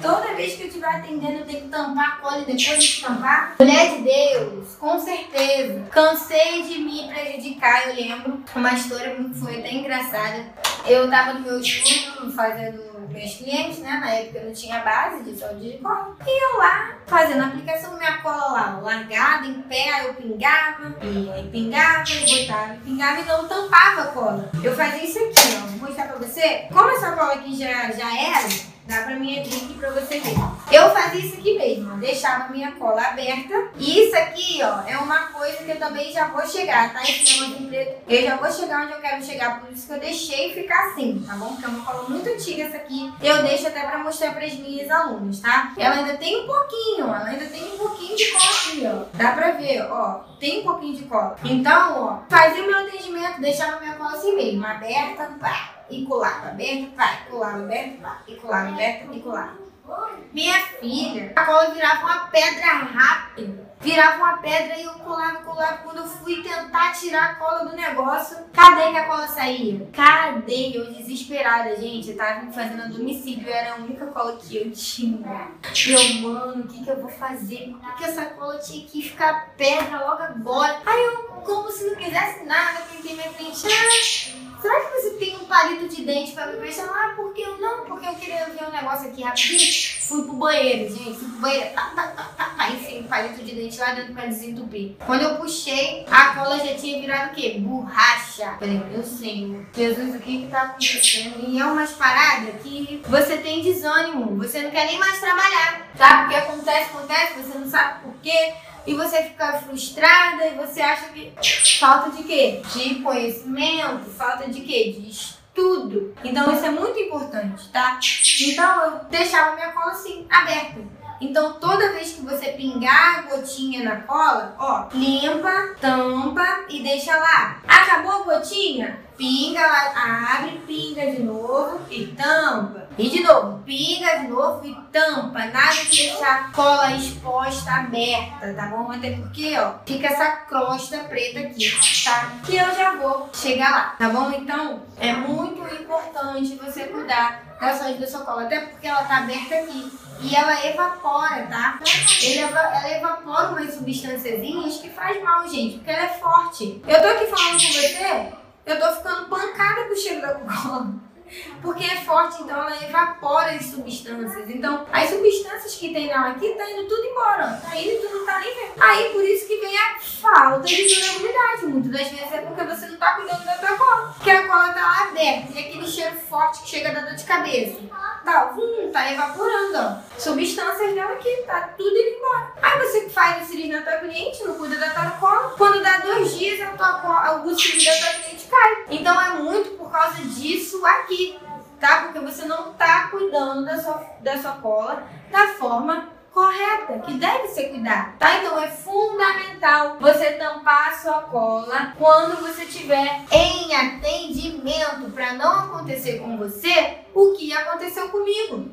Toda vez que eu estiver atendendo, eu tenho que tampar a cola e depois de tampar. Mulher de Deus, com certeza. Cansei de me prejudicar, eu lembro. Uma história foi até engraçada. Eu tava no meu estúdio fazendo meus clientes, né? Na época eu não tinha base de saúde de cola. E eu lá, fazendo a aplicação, minha cola lá, largada, em pé, aí eu pingava, e aí pingava, e botava, e pingava e não tampava a cola. Eu fazia isso aqui, ó. Vou mostrar pra você. Como essa cola aqui já, já era, Dá pra mim abrir aqui pra você ver. Eu fazia isso aqui mesmo, deixava minha cola aberta. E isso aqui, ó, é uma coisa que eu também já vou chegar, tá? Esse negócio preto. Eu já vou chegar onde eu quero chegar, por isso que eu deixei ficar assim, tá bom? Porque é uma cola muito antiga essa aqui. Eu deixo até pra mostrar pras minhas alunas, tá? Ela ainda tem um pouquinho, ela ainda tem um pouquinho de cola aqui, ó. Dá pra ver, ó. Tem um pouquinho de cola. Então, ó, fazia o meu atendimento, deixava minha cola assim mesmo, aberta, pá e colava, aberto, vai, colava, aberto, vai, e colava, aberto, e colava. Minha filha, a cola virava uma pedra rápida. Virava uma pedra e eu colava, colava. Quando eu fui tentar tirar a cola do negócio, cadê que a cola saía? Cadê? Eu desesperada, gente. Eu tava fazendo domicílio, era a única cola que eu tinha. Eu, mano, o que que eu vou fazer? Por que, essa cola tinha que ficar pedra logo agora? Aí eu, como se não quisesse nada, pensei minha frente. Ah, será que você tem um palito de dente pra me prestar? Ah, porque eu não, porque eu queria ver um negócio aqui rapidinho. Fui pro banheiro, gente, fui pro banheiro, tá, tá, tá, tá, tá, enfim, palito de dente lá dentro pra desentupir. Quando eu puxei, a cola já tinha virado o quê? Borracha. Falei, meu senhor, Jesus, o que que tá acontecendo? E é umas paradas que você tem desânimo, você não quer nem mais trabalhar, sabe? O que acontece, acontece, você não sabe por quê e você fica frustrada e você acha que falta de quê? De conhecimento, falta de quê? De estudo. Então isso é muito importante, tá? Então eu deixava minha cola assim, aberta. Então toda vez que você pingar a gotinha na cola, ó, limpa, tampa e deixa lá. Acabou a gotinha? Pinga lá, abre, pinga de novo e tampa. E de novo, pinga de novo e tampa. Nada de deixar cola exposta, aberta, tá bom? Até porque, ó, fica essa crosta preta aqui, tá? Que eu já vou chegar lá, tá bom? Então, é muito importante você cuidar da saúde da sua cola. Até porque ela tá aberta aqui. E ela evapora, tá? Ela, evapora umas substâncias que faz mal, gente. Porque ela é forte. Eu tô aqui falando com você, eu tô ficando pancada com o cheiro da cola porque é forte, então ela evapora as substâncias. Então, as substâncias que tem nela aqui tá indo tudo embora. Tá indo e não tá nem vendo. Aí, por isso que vem a falta de durabilidade. Muitas das vezes é porque você não tá cuidando da tua cola. Porque a cola tá lá aberta e aquele cheiro forte que chega da dor de cabeça. Tá, hum, tá evaporando, ó. Substâncias dela aqui, tá tudo indo embora. Aí você faz o cílios na tua cliente, não cuida da tua cola. Quando dá dois dias, a tua cola, o cílio da tua cliente cai. Então é muito causa disso aqui tá? Porque você não tá cuidando da sua, da sua cola da forma correta, que deve ser cuidada, tá? Então é fundamental você tampar a sua cola quando você estiver em atendimento para não acontecer com você o que aconteceu comigo.